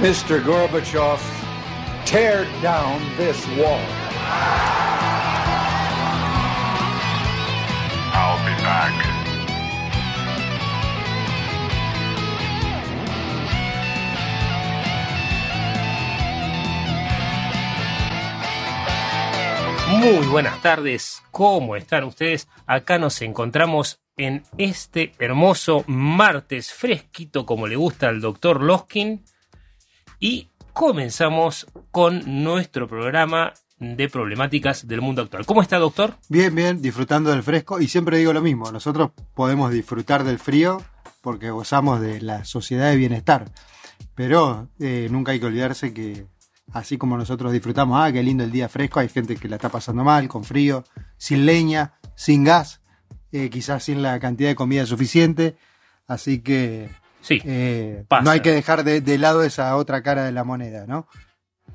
Mr. Gorbachev, tear down this wall. I'll be back. Muy buenas tardes, ¿cómo están ustedes? Acá nos encontramos en este hermoso martes fresquito como le gusta al doctor Loskin y comenzamos con nuestro programa de problemáticas del mundo actual. ¿Cómo está doctor? Bien, bien, disfrutando del fresco y siempre digo lo mismo, nosotros podemos disfrutar del frío porque gozamos de la sociedad de bienestar, pero eh, nunca hay que olvidarse que así como nosotros disfrutamos, ah, qué lindo el día fresco, hay gente que la está pasando mal, con frío, sin leña, sin gas, eh, quizás sin la cantidad de comida suficiente, así que Sí, eh, no hay que dejar de, de lado esa otra cara de la moneda, ¿no?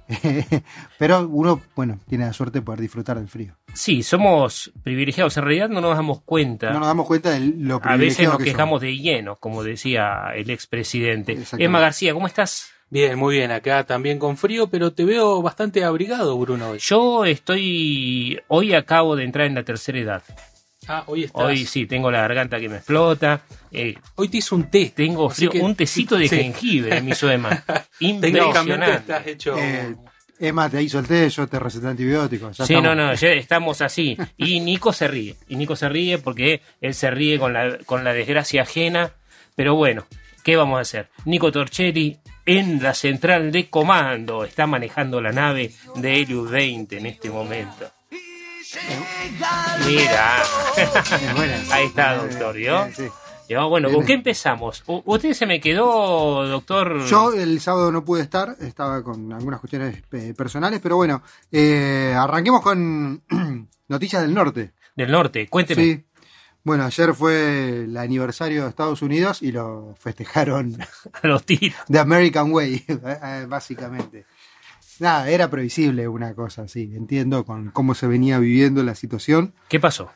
pero uno, bueno, tiene la suerte de poder disfrutar del frío. sí, somos privilegiados. En realidad no nos damos cuenta. No nos damos cuenta de lo A veces nos que quejamos de lleno, como decía el expresidente. Emma García, ¿cómo estás? Bien, muy bien, acá también con frío, pero te veo bastante abrigado, Bruno. hoy. Yo estoy. Hoy acabo de entrar en la tercera edad. Ah, hoy estás. Hoy sí, tengo la garganta que me explota. eh, Hoy te hice un té. tengo frío. que- un tecito de sí. jengibre me hizo Emma. Técnicamente Impresionante. estás hecho. Eh, Emma te hizo el té, yo te receté antibióticos. ya Sí, estamos. no, no, ya estamos así. Y Nico se ríe. Y Nico se ríe porque él se ríe con la, con la desgracia ajena. Pero bueno, ¿qué vamos a hacer? Nico Torchelli en la central de comando está manejando la nave de Helios 20 en este momento. Mira. Ahí está, doctor. Ya, Bueno, ¿con qué empezamos? U- ¿Usted se me quedó, doctor? Yo el sábado no pude estar, estaba con algunas cuestiones eh, personales, pero bueno, eh, arranquemos con noticias del norte. Del norte, cuénteme. Sí. Bueno, ayer fue el aniversario de Estados Unidos y lo festejaron A los tiros. The American Way, básicamente. Nada, era previsible una cosa así, entiendo con cómo se venía viviendo la situación. ¿Qué pasó?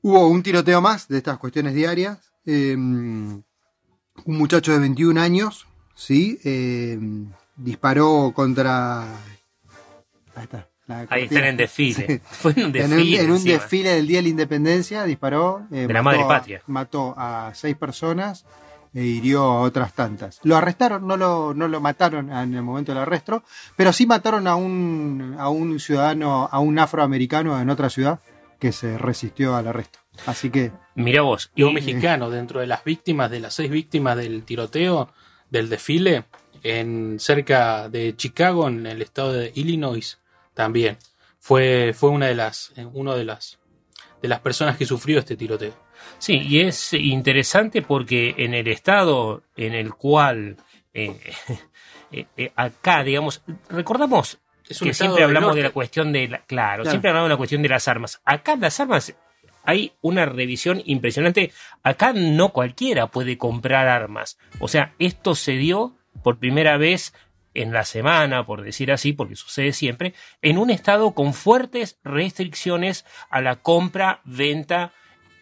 Hubo un tiroteo más de estas cuestiones diarias. eh, un muchacho de 21 años, ¿sí? Eh, disparó contra... Ahí está. la Ahí está en desfile. Sí. Fue en un En un, desfile. en un desfile del Día de la Independencia disparó. eh, De la madre patria. mató a seis personas e hirió a otras tantas. Lo arrestaron, no lo, no lo mataron en el momento del arresto, pero sí mataron a un, a un ciudadano, a un afroamericano en otra ciudad que se resistió al arresto. Así que Mirá vos. Y un mexicano dentro de las víctimas, de las seis víctimas del tiroteo, del desfile, en cerca de Chicago, en el estado de Illinois, también. Fue, fue una de las, eh, uno de las, de las personas que sufrió este tiroteo. Sí, y es interesante porque en el estado en el cual eh, eh, eh, acá, digamos, recordamos Es que siempre hablamos de la cuestión de la, claro, Claro. siempre hablamos de la cuestión de las armas. Acá las armas hay una revisión impresionante. Acá no cualquiera puede comprar armas. O sea, esto se dio por primera vez en la semana, por decir así, porque sucede siempre, en un estado con fuertes restricciones a la compra, venta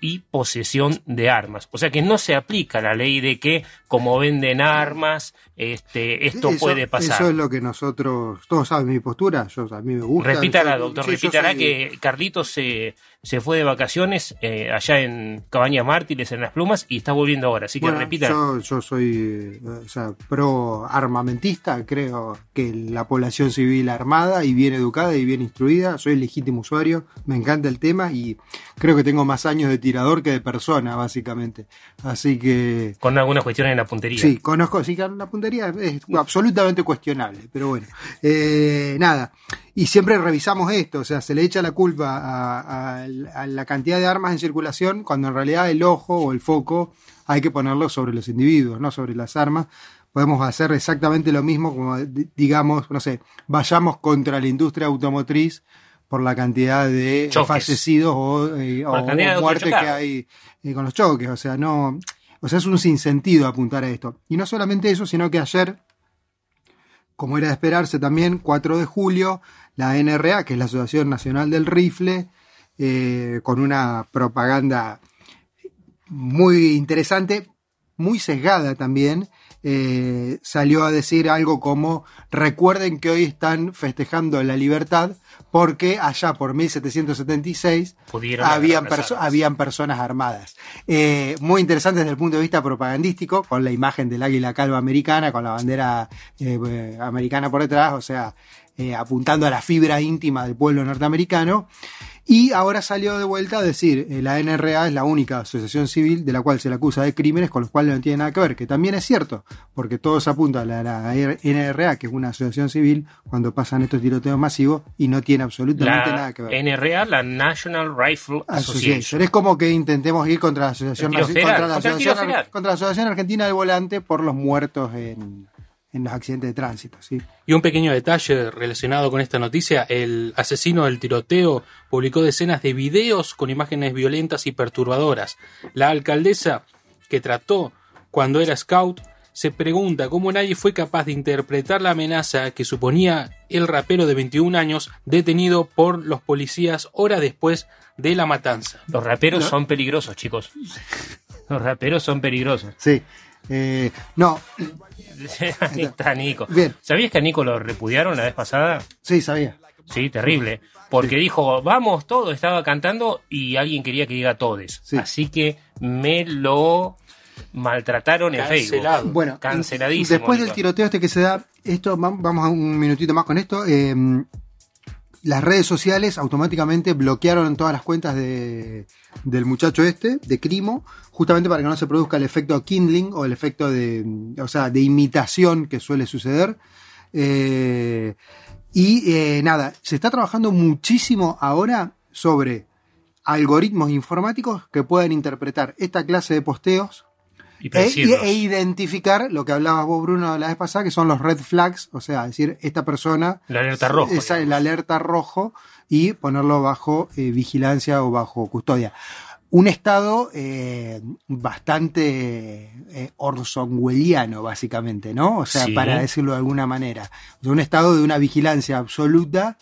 y posesión de armas. O sea que no se aplica la ley de que como venden armas, este, esto Eso- puede pasar. Eso es lo que nosotros, todos saben mi postura, yo, a mí me gusta. Repítala, Yo- doctor, sí, repítala soy- que Carlitos se, se fue de vacaciones eh, allá en Cabañas Mártires, en Las Plumas, y está volviendo ahora. Así que Bueno, repítala. yo, yo soy eh, o sea, pro armamentista, creo que la población civil armada y bien educada y bien instruida, soy legítimo usuario, me encanta el tema y creo que tengo más años de tirador que de persona, básicamente. Así que Con algunas cuestiones en la puntería. Sí, conozco, sí, que la puntería es absolutamente cuestionable, pero bueno, Eh, nada. Y siempre revisamos esto, o sea, se le echa la culpa a, a- a la cantidad de armas en circulación, cuando en realidad el ojo o el foco hay que ponerlo sobre los individuos, no sobre las armas. Podemos hacer exactamente lo mismo, como di- digamos, no sé, vayamos contra la industria automotriz por la cantidad de Choques. fallecidos o, eh, o muertes que hay eh, con los choques. O sea, no. O sea, es un sinsentido apuntar a esto. Y no solamente eso, sino que ayer, como era de esperarse también, 4 de julio, la NRA, que es la Asociación Nacional del Rifle, eh, con una propaganda muy interesante, muy sesgada también, eh, salió a decir algo como recuerden que hoy están festejando la libertad porque allá por 1776 Pudieron habían, perso- habían personas armadas. Eh, muy interesante desde el punto de vista propagandístico, con la imagen del águila calva americana, con la bandera eh, americana por detrás, o sea, eh, apuntando a la fibra íntima del pueblo norteamericano. Y ahora salió de vuelta a decir, eh, la NRA es la única asociación civil de la cual se le acusa de crímenes con los cuales no tiene nada que ver, que también es cierto, porque todos apuntan a la, la NRA, que es una asociación civil, cuando pasan estos tiroteos masivos y no tiene absolutamente La nada que ver. NRA, la National Rifle Association. Association. Es como que intentemos ir contra la asociación, contra, la contra asociación, contra la asociación argentina del volante por los muertos en, en los accidentes de tránsito. ¿sí? Y un pequeño detalle relacionado con esta noticia, el asesino del tiroteo publicó decenas de videos con imágenes violentas y perturbadoras. La alcaldesa que trató cuando era scout se pregunta cómo nadie fue capaz de interpretar la amenaza que suponía el rapero de 21 años detenido por los policías horas después de la matanza. Los raperos No. son peligrosos, chicos. Los raperos son peligrosos. Sí. Eh, no, Ahí está Nico. Bien. ¿Sabías que a Nico lo repudiaron la vez pasada? sí, sabía. Sí, terrible. Porque dijo, vamos, todo, estaba cantando y alguien quería que diga todes. Sí. Así que me lo maltrataron en. Facebook. Bueno, Canceladísimo. después del tiroteo este que se da, esto va- vamos a un minutito más con esto. eh, las redes sociales automáticamente bloquearon todas las cuentas de, del muchacho este, de Crimo, justamente para que no se produzca el efecto kindling o el efecto de, o sea, de imitación que suele suceder. Eh, y eh, nada, se está trabajando muchísimo ahora sobre algoritmos informáticos que puedan interpretar esta clase de posteos e, e identificar lo que hablabas vos, Bruno, la vez pasada, que son los red flags, o sea, decir, esta persona La alerta roja. es el alerta rojo y ponerlo bajo eh, vigilancia o bajo custodia. Un estado eh, bastante eh, orsonwelliano, básicamente, ¿no? O sea, Sí. para decirlo de alguna manera. O sea, un estado de una vigilancia absoluta,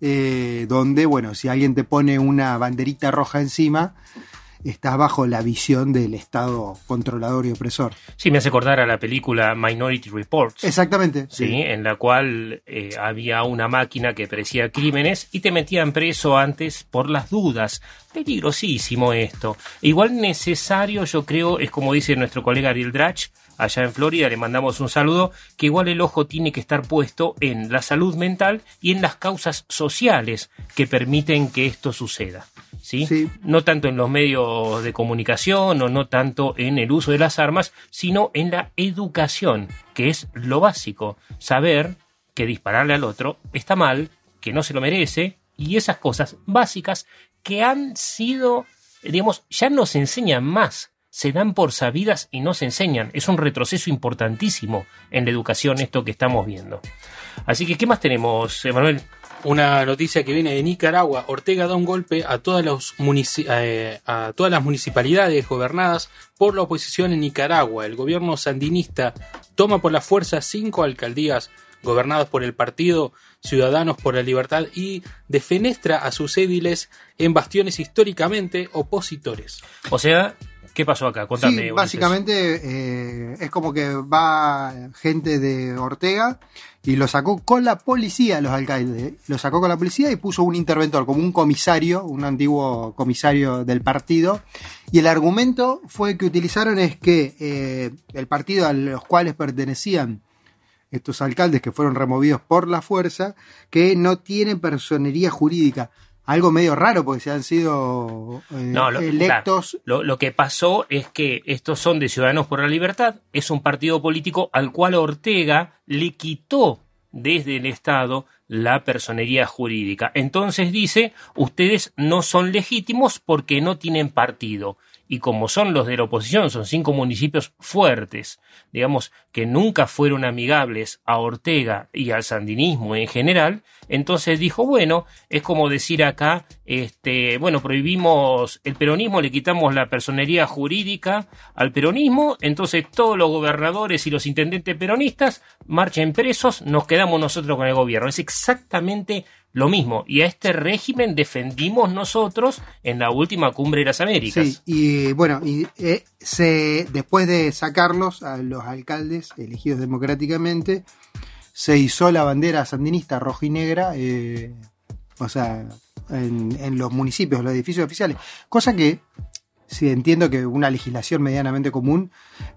eh, donde, bueno, si alguien te pone una banderita roja encima, estás bajo la visión del Estado controlador y opresor. Sí, me hace acordar a la película Minority Reports. Exactamente. Sí, en la cual eh, había una máquina que predecía crímenes y te metían preso antes por las dudas. Peligrosísimo esto. Igual necesario, yo creo, es como dice nuestro colega Ariel Drach, allá en Florida, le mandamos un saludo, que igual el ojo tiene que estar puesto en la salud mental y en las causas sociales que permiten que esto suceda. ¿sí? Sí. No tanto en los medios de comunicación o no tanto en el uso de las armas, sino en la educación, que es lo básico. Saber que dispararle al otro está mal, que no se lo merece, y esas cosas básicas que han sido, digamos, ya no se enseñan más, se dan por sabidas y no se enseñan. Es un retroceso importantísimo en la educación esto que estamos viendo. Así que, ¿qué más tenemos, Emanuel? Una noticia que viene de Nicaragua. Ortega da un golpe a todas, los eh, a todas las municipalidades gobernadas por la oposición en Nicaragua. El gobierno sandinista toma por la fuerza cinco alcaldías gobernados por el partido Ciudadanos por la Libertad y defenestra a sus édiles en bastiones históricamente opositores. O sea, ¿qué pasó acá? Contame. Sí, básicamente eh, es como que va gente de Ortega y lo sacó con la policía, los alcaldes. Lo sacó con la policía y puso un interventor, como un comisario, un antiguo comisario del partido. Y el argumento fue que utilizaron es que eh, el partido a los cuales pertenecían estos alcaldes que fueron removidos por la fuerza, que no tienen personería jurídica. Algo medio raro porque se han sido eh, No, lo, electos. claro, lo, lo que pasó es que estos son de Ciudadanos por la Libertad, es un partido político al cual Ortega le quitó desde el Estado la personería jurídica. Entonces dice, ustedes no son legítimos porque no tienen partido. Y como son los de la oposición, son cinco municipios fuertes, digamos, que nunca fueron amigables a Ortega y al sandinismo en general, entonces dijo, bueno, es como decir acá, este, bueno, prohibimos el peronismo, le quitamos la personería jurídica al peronismo, entonces todos los gobernadores y los intendentes peronistas marchen presos, nos quedamos nosotros con el gobierno. Es exactamente lo mismo. Y a este régimen defendimos nosotros en la última cumbre de las Américas. Sí, y bueno, y, eh, se, después de sacarlos a los alcaldes elegidos democráticamente, se hizo la bandera sandinista roja y negra, eh, o sea, en, en los municipios, los edificios oficiales. Cosa que, sí, entiendo que una legislación medianamente común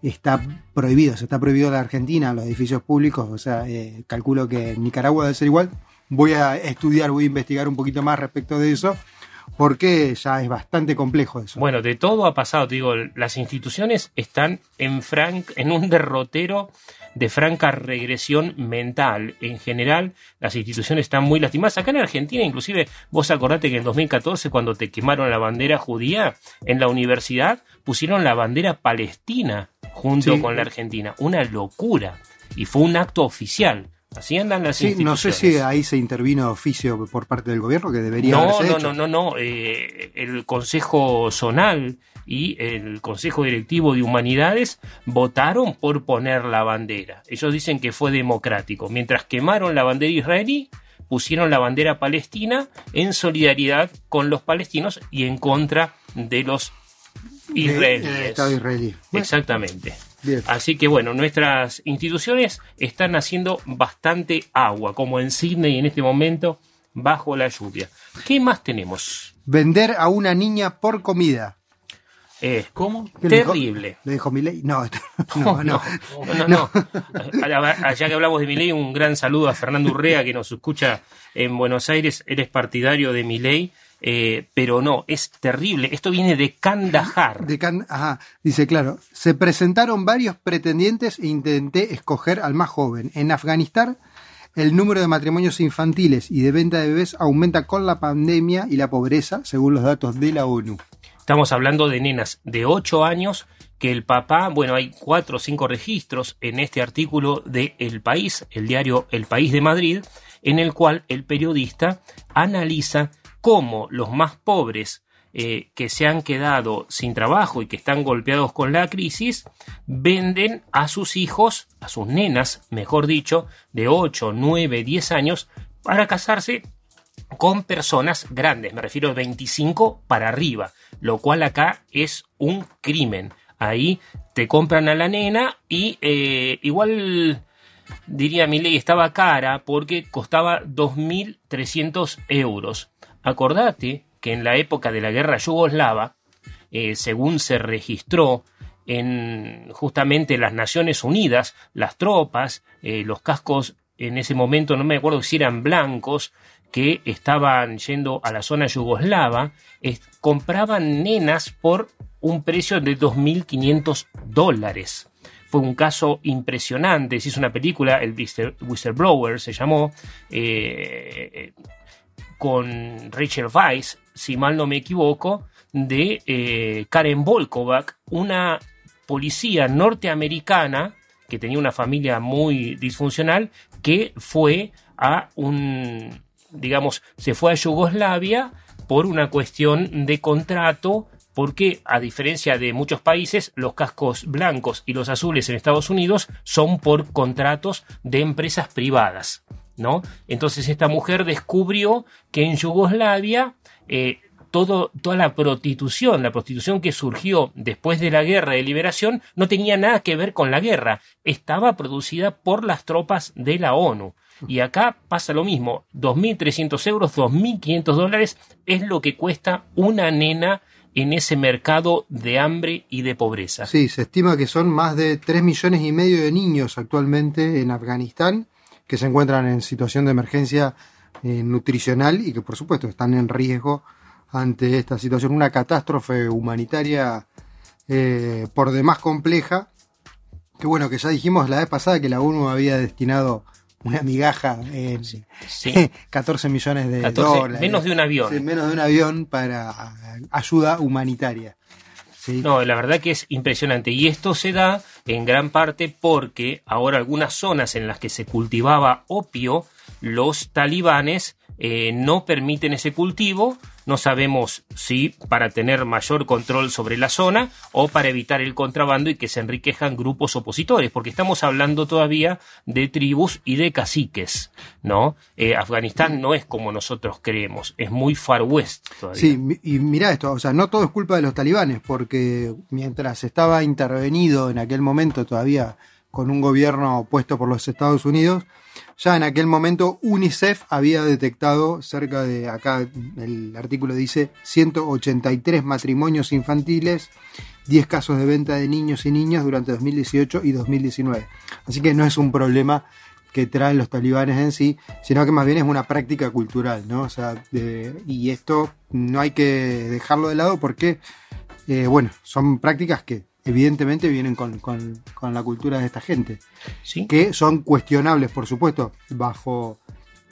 está prohibido, se está prohibido en la Argentina, los edificios públicos, o sea, eh, calculo que en Nicaragua debe ser igual. Voy a estudiar, voy a investigar un poquito más respecto de eso, porque ya es bastante complejo eso. Bueno, de todo ha pasado, te digo, las instituciones están en, fran en un derrotero de franca regresión mental. En general, las instituciones están muy lastimadas. Acá en Argentina, inclusive, vos acordate que en 2014, cuando te quemaron la bandera judía, en la universidad pusieron la bandera palestina junto Sí. con la Argentina. Una locura. Y fue un acto oficial. Así andan las Sí, no instituciones. sé si ahí se intervino oficio por parte del gobierno, que debería No, haberse no, hecho. no, no, no. eh, el Consejo Zonal y el Consejo Directivo de Humanidades votaron por poner la bandera. Ellos dicen que fue democrático. Mientras quemaron la bandera israelí, pusieron la bandera palestina en solidaridad con los palestinos y en contra de los De- israelíes. Estado israelí. Exactamente. Bien. Así que bueno, nuestras instituciones están haciendo bastante agua, como en Sydney en este momento, bajo la lluvia. ¿Qué más tenemos? Vender a una niña por comida. Eh, ¿Cómo? Terrible. ¿Le dijo Milei? No, no, no. no, no, no. Allá que hablamos de Milei, un gran saludo a Fernando Urrea que nos escucha en Buenos Aires. Él es partidario de Milei, eh, pero no, es terrible. Esto viene de Kandahar. De Can- Ajá, dice, claro, se presentaron varios pretendientes e intenté escoger al más joven. En Afganistán, el número de matrimonios infantiles y de venta de bebés aumenta con la pandemia y la pobreza, según los datos de la ONU. Estamos hablando de nenas de 8 años que el papá, bueno, hay cuatro o cinco registros en este artículo de El País, el diario El País de Madrid, en el cual el periodista analiza cómo los más pobres eh, que se han quedado sin trabajo y que están golpeados con la crisis, venden a sus hijos, a sus nenas, mejor dicho, de 8, 9, 10 años, para casarse con personas grandes, me refiero a 25 para arriba, lo cual acá es un crimen. Ahí te compran a la nena y eh, igual diría mi ley estaba cara porque costaba 2.300 euros. Acordate que en la época de la guerra yugoslava, eh, según se registró en justamente las Naciones Unidas, las tropas, eh, los cascos en ese momento, no me acuerdo si eran blancos, que estaban yendo a la zona yugoslava, compraban nenas por un precio de 2.500 dólares. Fue un caso impresionante. Se hizo una película, el Whistle- Whistleblower se llamó, eh, con Rachel Weisz, si mal no me equivoco, de eh, Karen Volkovac, una policía norteamericana que tenía una familia muy disfuncional, que fue a un, digamos, se fue a Yugoslavia por una cuestión de contrato porque a diferencia de muchos países, los cascos blancos y los azules en Estados Unidos son por contratos de empresas privadas. ¿No? Entonces esta mujer descubrió que en Yugoslavia eh, toda la prostitución, la prostitución que surgió después de la guerra de liberación, no tenía nada que ver con la guerra, estaba producida por las tropas de la ONU. Y acá pasa lo mismo, 2.300 euros, 2.500 dólares es lo que cuesta una nena en ese mercado de hambre y de pobreza. Sí, se estima que son más de 3 millones y medio de niños actualmente en Afganistán que se encuentran en situación de emergencia eh, nutricional y que por supuesto están en riesgo ante esta situación, una catástrofe humanitaria eh, por demás compleja, que bueno, que ya dijimos la vez pasada que la ONU había destinado una migaja en 14 millones de dólares. Menos de un avión. menos de un avión para ayuda humanitaria. No, la verdad que es impresionante. Y esto se da en gran parte porque ahora algunas zonas en las que se cultivaba opio, los talibanes eh, no permiten ese cultivo no sabemos si para tener mayor control sobre la zona o para evitar el contrabando y que se enriquezcan grupos opositores, porque estamos hablando todavía de tribus y de caciques, ¿no? Eh, Afganistán no es como nosotros creemos, es muy far west todavía. Sí, y mira esto, o sea, no todo es culpa de los talibanes, porque mientras estaba intervenido en aquel momento todavía con un gobierno opuesto por los Estados Unidos, ya en aquel momento UNICEF había detectado cerca de, acá el artículo dice, 183 matrimonios infantiles, 10 casos de venta de niños y niñas durante 2018 y 2019. Así que no es un problema que traen los talibanes en sí, sino que más bien es una práctica cultural, ¿no? O sea, y esto no hay que dejarlo de lado porque, eh, bueno, son prácticas que evidentemente vienen con, la cultura de esta gente. Que son cuestionables, por supuesto, bajo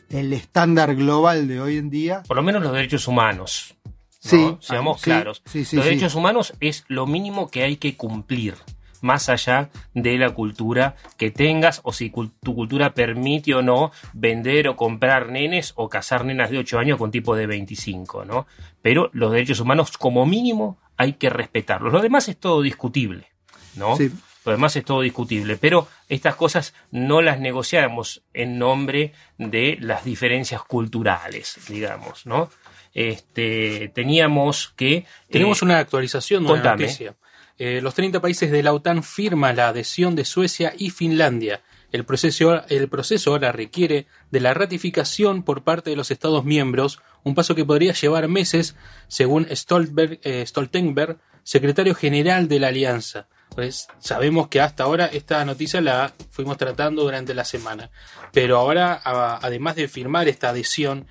el estándar global de hoy en día. Por lo menos los derechos humanos. Sí. Seamos claros. los derechos humanos es lo mínimo que hay que cumplir más allá de la cultura que tengas o si tu cultura permite o no vender o comprar nenes o casar nenas de 8 años con tipo de 25, ¿no? Pero los derechos humanos como mínimo hay que respetarlos. Lo demás es todo discutible, ¿no? Lo demás es todo discutible, pero estas cosas no las negociamos en nombre de las diferencias culturales, digamos, ¿no? Este, teníamos que... Tenemos eh, una actualización de una noticia. Eh, los 30 países de la OTAN firman la adhesión de Suecia y Finlandia. El proceso, el proceso ahora requiere de la ratificación por parte de los Estados miembros, un paso que podría llevar meses, según Stoltenberg, eh, Stoltenberg secretario general de la Alianza. Pues sabemos que hasta ahora esta noticia la fuimos tratando durante la semana, pero ahora, además de firmar esta adhesión,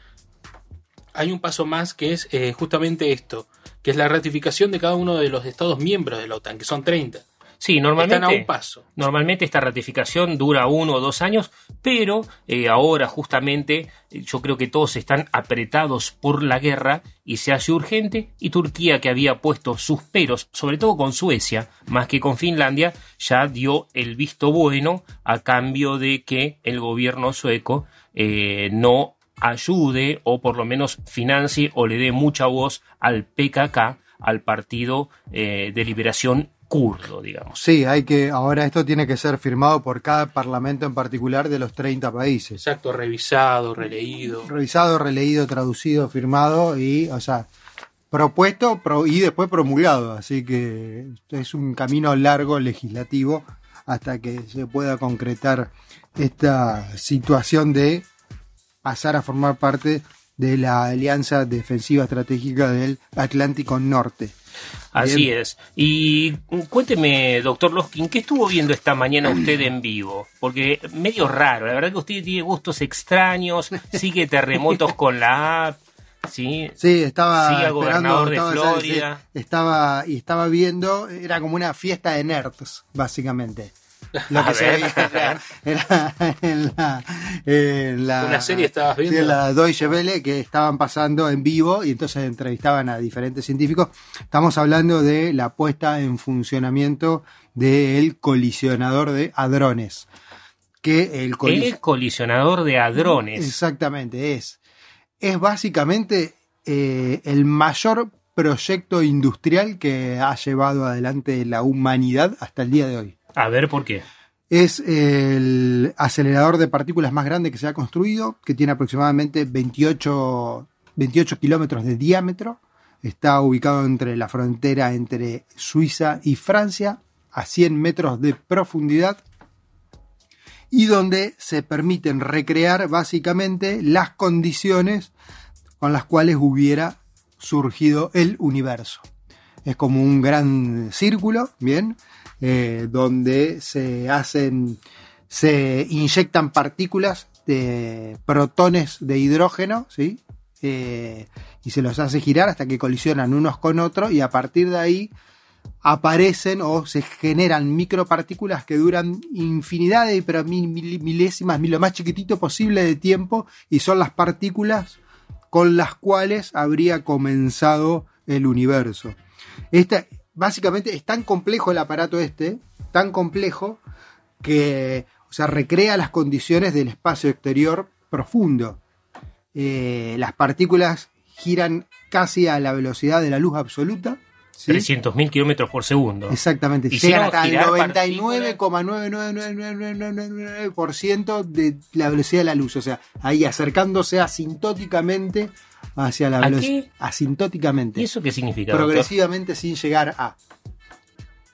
hay un paso más que es eh, justamente esto, que es la ratificación de cada uno de los Estados miembros de la OTAN, que son 30. Sí, normalmente, paso. normalmente esta ratificación dura uno o dos años, pero eh, ahora justamente eh, yo creo que todos están apretados por la guerra y se hace urgente y Turquía que había puesto sus peros, sobre todo con Suecia, más que con Finlandia, ya dio el visto bueno a cambio de que el gobierno sueco no ayude o por lo menos financie o le dé mucha voz al PKK, al Partido eh, de Liberación kurdo, digamos. Sí, hay que, ahora esto tiene que ser firmado por cada parlamento en particular de los 30 países. Exacto, revisado, releído. Revisado, releído, traducido, firmado y, o sea, propuesto y después promulgado. Así que es un camino largo legislativo hasta que se pueda concretar esta situación de pasar a formar parte de la Alianza Defensiva Estratégica del Atlántico Norte. Así es. Y cuénteme, doctor Loskin, ¿qué estuvo viendo esta mañana usted en vivo? Porque medio raro, la verdad que usted tiene gustos extraños, sigue terremotos con la app. Sí, sí estaba sigue gobernador de Florida. Estaba, y estaba viendo, era como una fiesta de nerds, básicamente. Lo que se veía era, en la, Una serie estabas viendo. la Deutsche Welle que estaban pasando en vivo y entonces entrevistaban a diferentes científicos. Estamos hablando de la puesta en funcionamiento del colisionador de hadrones. Que el, colisionador de hadrones. Exactamente, es. Es básicamente eh, el mayor proyecto industrial que ha llevado adelante la humanidad hasta el día de hoy. A ver por qué. Es el acelerador de partículas más grande que se ha construido, que tiene aproximadamente 28, 28 kilómetros de diámetro. Está ubicado entre la frontera entre Suiza y Francia, a 100 metros de profundidad, y donde se permiten recrear básicamente las condiciones con las cuales hubiera surgido el universo. Es como un gran círculo, ¿bien? Eh, donde se hacen, se inyectan partículas de protones de hidrógeno, ¿sí? Eh, y se los hace girar hasta que colisionan unos con otros y a partir de ahí aparecen o se generan micropartículas que duran infinidad de pero mil- milésimas, lo más chiquitito posible de tiempo y son las partículas con las cuales habría comenzado el universo. Esta, básicamente es tan complejo el aparato este, tan complejo, que o sea, recrea las condiciones del espacio exterior profundo. Eh, las partículas giran casi a la velocidad de la luz absoluta. ¿sí? 300.000 kilómetros por segundo. Exactamente, Y llegan hasta el girar 99,99999% de la velocidad de la luz, o sea, ahí acercándose asintóticamente hacia la ¿A velocidad. Asintóticamente. ¿Y eso qué significa? doctor? Progresivamente sin llegar a.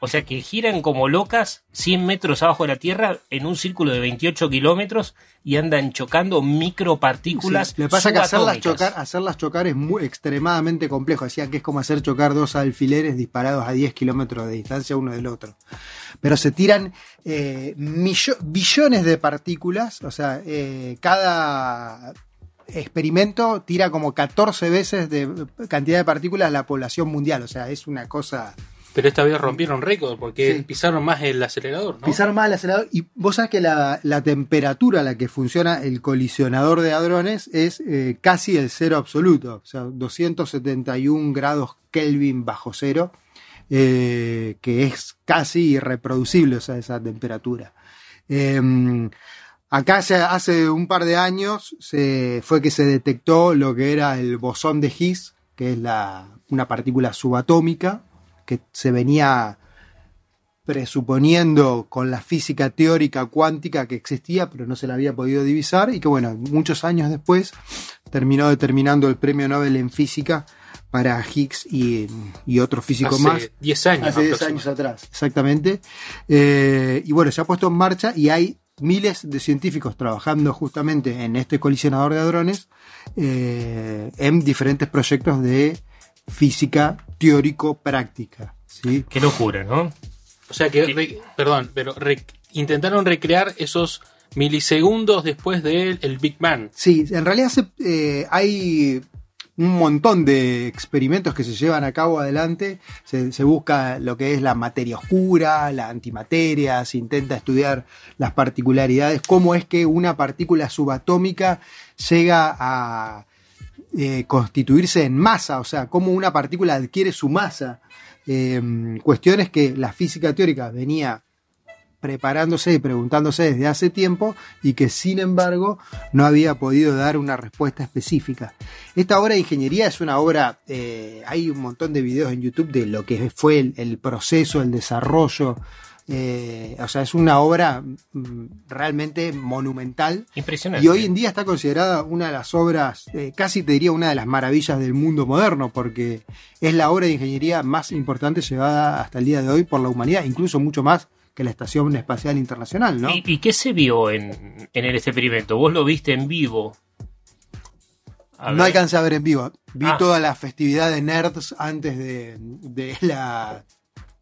O sea que giran como locas 100 metros abajo de la Tierra en un círculo de 28 kilómetros y andan chocando micropartículas. Sí, Lo que pasa que hacerlas chocar, hacerlas chocar es muy extremadamente complejo. Decían que es como hacer chocar dos alfileres disparados a 10 kilómetros de distancia uno del otro. Pero se tiran eh, millo- billones de partículas, o sea, eh, cada experimento tira como 14 veces de cantidad de partículas a la población mundial. O sea, es una cosa Pero esta vez rompieron récord porque Sí. pisaron más el acelerador, ¿no? Pisar mal el acelerador. Y vos sabés que la, la temperatura a la que funciona el colisionador de hadrones es eh, casi el cero absoluto. O sea, 271 grados Kelvin bajo cero. eh, que es casi irreproducible o sea, esa temperatura. Eh, acá hace un par de años se, fue que se detectó lo que era el bosón de Higgs, que es la, una partícula subatómica que se venía presuponiendo con la física teórica cuántica que existía, pero no se la había podido divisar, y que bueno, muchos años después terminó determinando el premio Nobel en física para Higgs y, y otro físico Hace más. 10 años. Hace 10 años atrás, exactamente. Eh, y bueno, se ha puesto en marcha y hay miles de científicos trabajando justamente en este colisionador de hadrones eh, en diferentes proyectos de física teórico-práctica. ¿sí? Qué locura, ¿no? O sea que, re- perdón, pero re- intentaron recrear esos milisegundos después del el Big Bang. Sí, en realidad se- eh, hay un montón de experimentos que se llevan a cabo adelante. Se, busca lo que es la materia oscura, la antimateria, se intenta estudiar las particularidades, cómo es que una partícula subatómica llega a eh, constituirse en masa, o sea, cómo una partícula adquiere su masa. Eh, cuestiones que la física teórica venía preparándose y preguntándose desde hace tiempo y que sin embargo no había podido dar una respuesta específica. Esta obra de ingeniería es una obra, eh, hay un montón de videos en YouTube de lo que fue el, el proceso, el desarrollo, eh, o sea, es una obra mm, realmente monumental Impresionante. y hoy en día está considerada una de las obras, eh, casi te diría una de las maravillas del mundo moderno, porque es la obra de ingeniería más importante llevada hasta el día de hoy por la humanidad, incluso mucho más que la Estación Espacial Internacional, ¿no? ¿Y, y qué se vio en, en el experimento? ¿Vos lo viste en vivo? No alcancé a ver en vivo. Vi Ah. toda la festividad de nerds antes de, de la.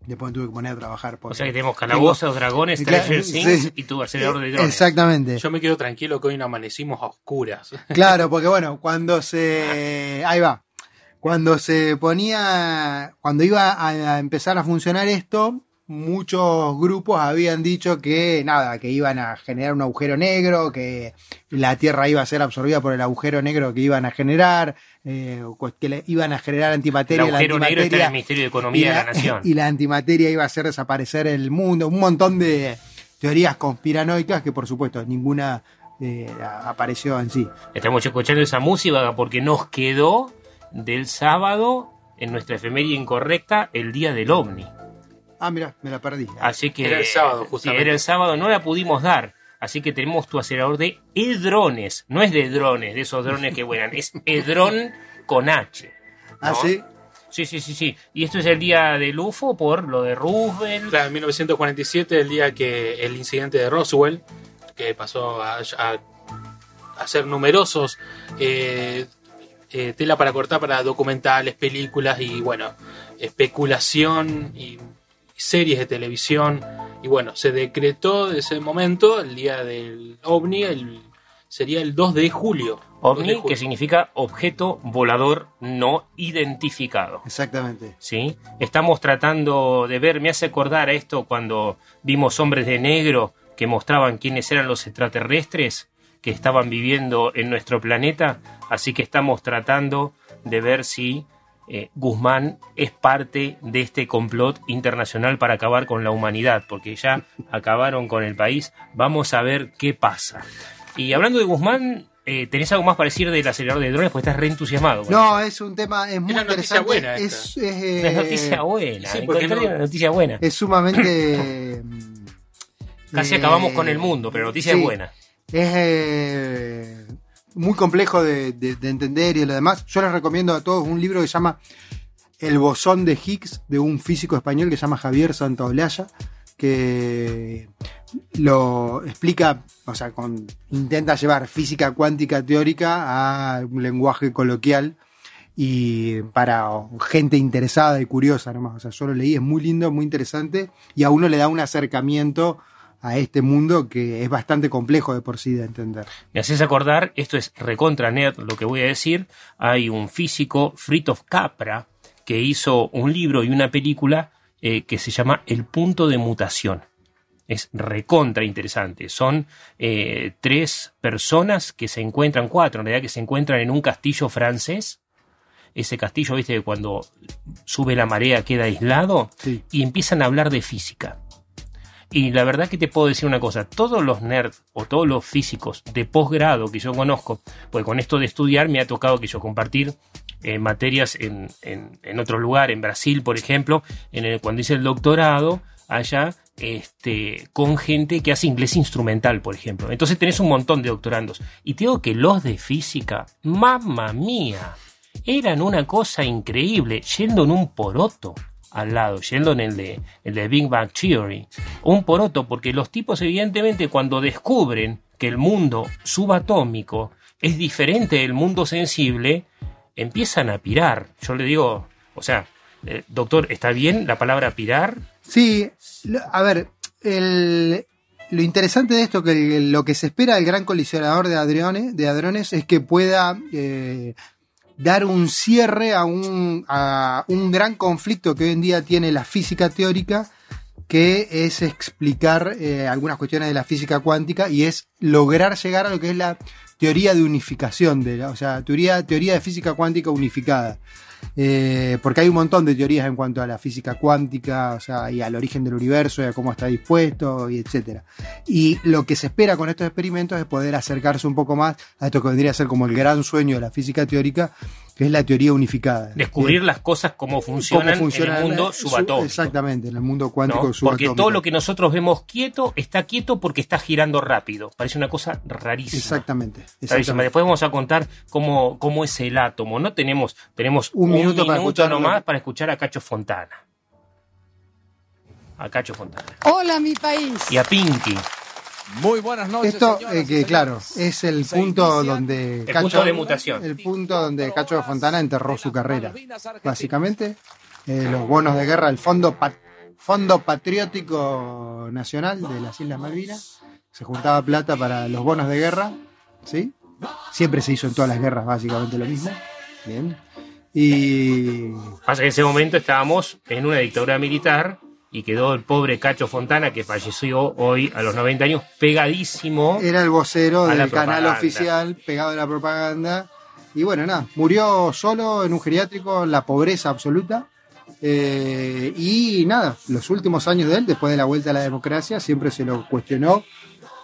Después me tuve que poner a trabajar. O sea que tenemos calabozos, dragones, Claro, Things sí. y tu acelerador de drones. Exactamente. Yo me quedo tranquilo que hoy no amanecimos a oscuras. Claro, porque bueno, cuando se. Ahí va. Cuando se ponía. Cuando iba a empezar a funcionar esto, muchos grupos habían dicho que nada, que iban a generar un agujero negro, que la Tierra iba a ser absorbida por el agujero negro que iban a generar, eh, que le- iban a generar antimateria. El la agujero negro está en el Ministerio de Economía de la Nación. Y la antimateria iba a hacer desaparecer el mundo, un montón de teorías conspiranoicas que por supuesto ninguna eh, apareció en sí. Estamos escuchando esa música porque nos quedó del sábado en nuestra efeméride incorrecta el día del ovni. Ah, mira, me la perdí. Así que Era el sábado, sí, justamente. era el sábado, no la pudimos dar. Así que tenemos tu acelerador de edrones. No es de drones, de esos drones que vuelan. Es edrón con H. Ah, ¿no? sí. Sí, sí, sí, sí. Y esto es el día del UFO por lo de Roosevelt. Claro, en 1947, el día que el incidente de Roswell, que pasó a, a- a ser numerosos eh, eh, tela para cortar para documentales, películas y bueno, especulación y series de televisión. Y bueno, se decretó de ese momento el día del ovni, el, sería el 2 de julio. 2 de OVNI, julio. que significa objeto volador no identificado. Exactamente. ¿sí? Estamos tratando de ver, me hace acordar a esto cuando vimos hombres de negro que mostraban quiénes eran los extraterrestres que estaban viviendo en nuestro planeta, así que estamos tratando de ver si eh, Guzmán es parte de este complot internacional para acabar con la humanidad, porque ya acabaron con el país, vamos a ver qué pasa. Y hablando de Guzmán, eh, ¿tenés algo más para decir del acelerador de drones? Porque estás reentusiasmado. No, es un tema, es muy Una noticia interesante. buena es, es, eh, Es noticia buena. sí, no- una noticia buena. es sumamente. Casi eh, acabamos con el mundo, pero noticia sí. es buena. Es eh, muy complejo de, de- de entender y lo demás. Yo les recomiendo a todos un libro que se llama El bosón de Higgs, de un físico español que se llama Javier Santaolalla, que lo explica, o sea, con, intenta llevar física cuántica teórica a un lenguaje coloquial y para gente interesada y curiosa nomás. O sea, yo lo leí, es muy lindo, muy interesante y a uno le da un acercamiento a este mundo que es bastante complejo de por sí de entender. Me haces acordar, esto es recontra nerd lo que voy a decir. Hay un físico, Fritjof Capra, que hizo un libro y una película eh, que se llama El punto de mutación. Es recontra interesante. Son eh, tres personas que se encuentran, cuatro en realidad, que se encuentran en un castillo francés. Ese castillo, viste, que cuando sube la marea queda aislado Sí. y empiezan a hablar de física. Y la verdad que te puedo decir una cosa, todos los nerds o todos los físicos de posgrado que yo conozco, pues con esto de estudiar me ha tocado que yo compartir eh, materias en, en- otro lugar, en Brasil, por ejemplo, en el, cuando hice el doctorado, allá, este, con gente que hace inglés instrumental, por ejemplo. Entonces tenés un montón de doctorandos. Y te digo que los de física, mamma mía, eran una cosa increíble, yendo en un poroto al lado, yendo en el de, el de Big Bang Theory. Un poroto, porque los tipos evidentemente cuando descubren que el mundo subatómico es diferente del mundo sensible, empiezan a pirar. Yo le digo, o sea, eh, doctor, ¿está bien la palabra pirar? Sí, a ver, lo interesante de esto, que lo que se espera del gran colisionador de hadrones, de es que pueda eh, dar un cierre a un, a un gran conflicto que hoy en día tiene la física teórica, que es explicar eh, algunas cuestiones de la física cuántica y es lograr llegar a lo que es la teoría de unificación, de o sea, teoría, teoría de física cuántica unificada. Eh, porque hay un montón de teorías en cuanto a la física cuántica, o sea, y al origen del universo, y a cómo está dispuesto, y etcétera. Y lo que se espera con estos experimentos es poder acercarse un poco más a esto que vendría a ser como el gran sueño de la física teórica, que es la teoría unificada. Descubrir las cosas cómo funcionan, Cómo funciona en el mundo su- subatómico. Exactamente, en el mundo cuántico ¿no? Porque subatómico. todo lo que nosotros vemos quieto está quieto porque está girando rápido. Parece una cosa rarísima. Exactamente. Rarísima. exactamente. Después vamos a contar cómo, cómo es el átomo. No tenemos, tenemos Un minuto para escuchar nomás para escuchar a Cacho Fontana. A Cacho Fontana. Hola, mi país. Y a Pinky. Muy buenas noches. Esto, señoras eh, que claro, es el Se punto donde El punto de mutación. el punto donde Cacho Fontana enterró su carrera. Básicamente, eh, los bonos de guerra, el Fondo, Pa- Fondo Patriótico Nacional de las Islas Malvinas, se juntaba plata para los bonos de guerra, ¿sí? Siempre se hizo en todas las guerras básicamente lo mismo. Bien. Y Pasa que en ese momento estábamos en una dictadura militar y quedó el pobre Cacho Fontana, que falleció hoy a los 90 años, pegadísimo. era el vocero del canal propaganda. oficial pegado a la propaganda. Y bueno, nada, murió solo en un geriátrico, en la pobreza absoluta. Eh, y nada, los últimos años de él, después de la vuelta a la democracia, siempre se lo cuestionó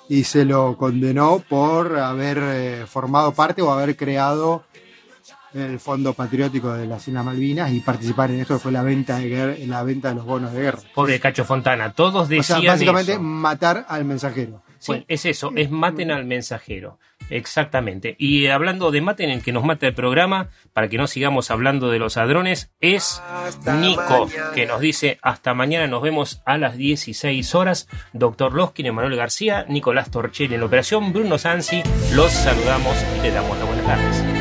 y se lo condenó por haber eh, formado parte o haber creado el Fondo Patriótico de las Islas Malvinas y participar en esto que fue la venta de guerra, en la venta de los bonos de guerra. Pobre Cacho Fontana, todos O decían sea, básicamente eso. matar al mensajero. Sí, es eso, es maten al mensajero. Exactamente. Y hablando de maten, el que nos mata el programa, para que no sigamos hablando de los ladrones, es Nico, que nos dice hasta mañana nos vemos a las 16 horas. Doctor Loskin, Emanuel García, Nicolás Torchelli en la operación, Bruno Sansi, los saludamos y le damos las buenas tardes.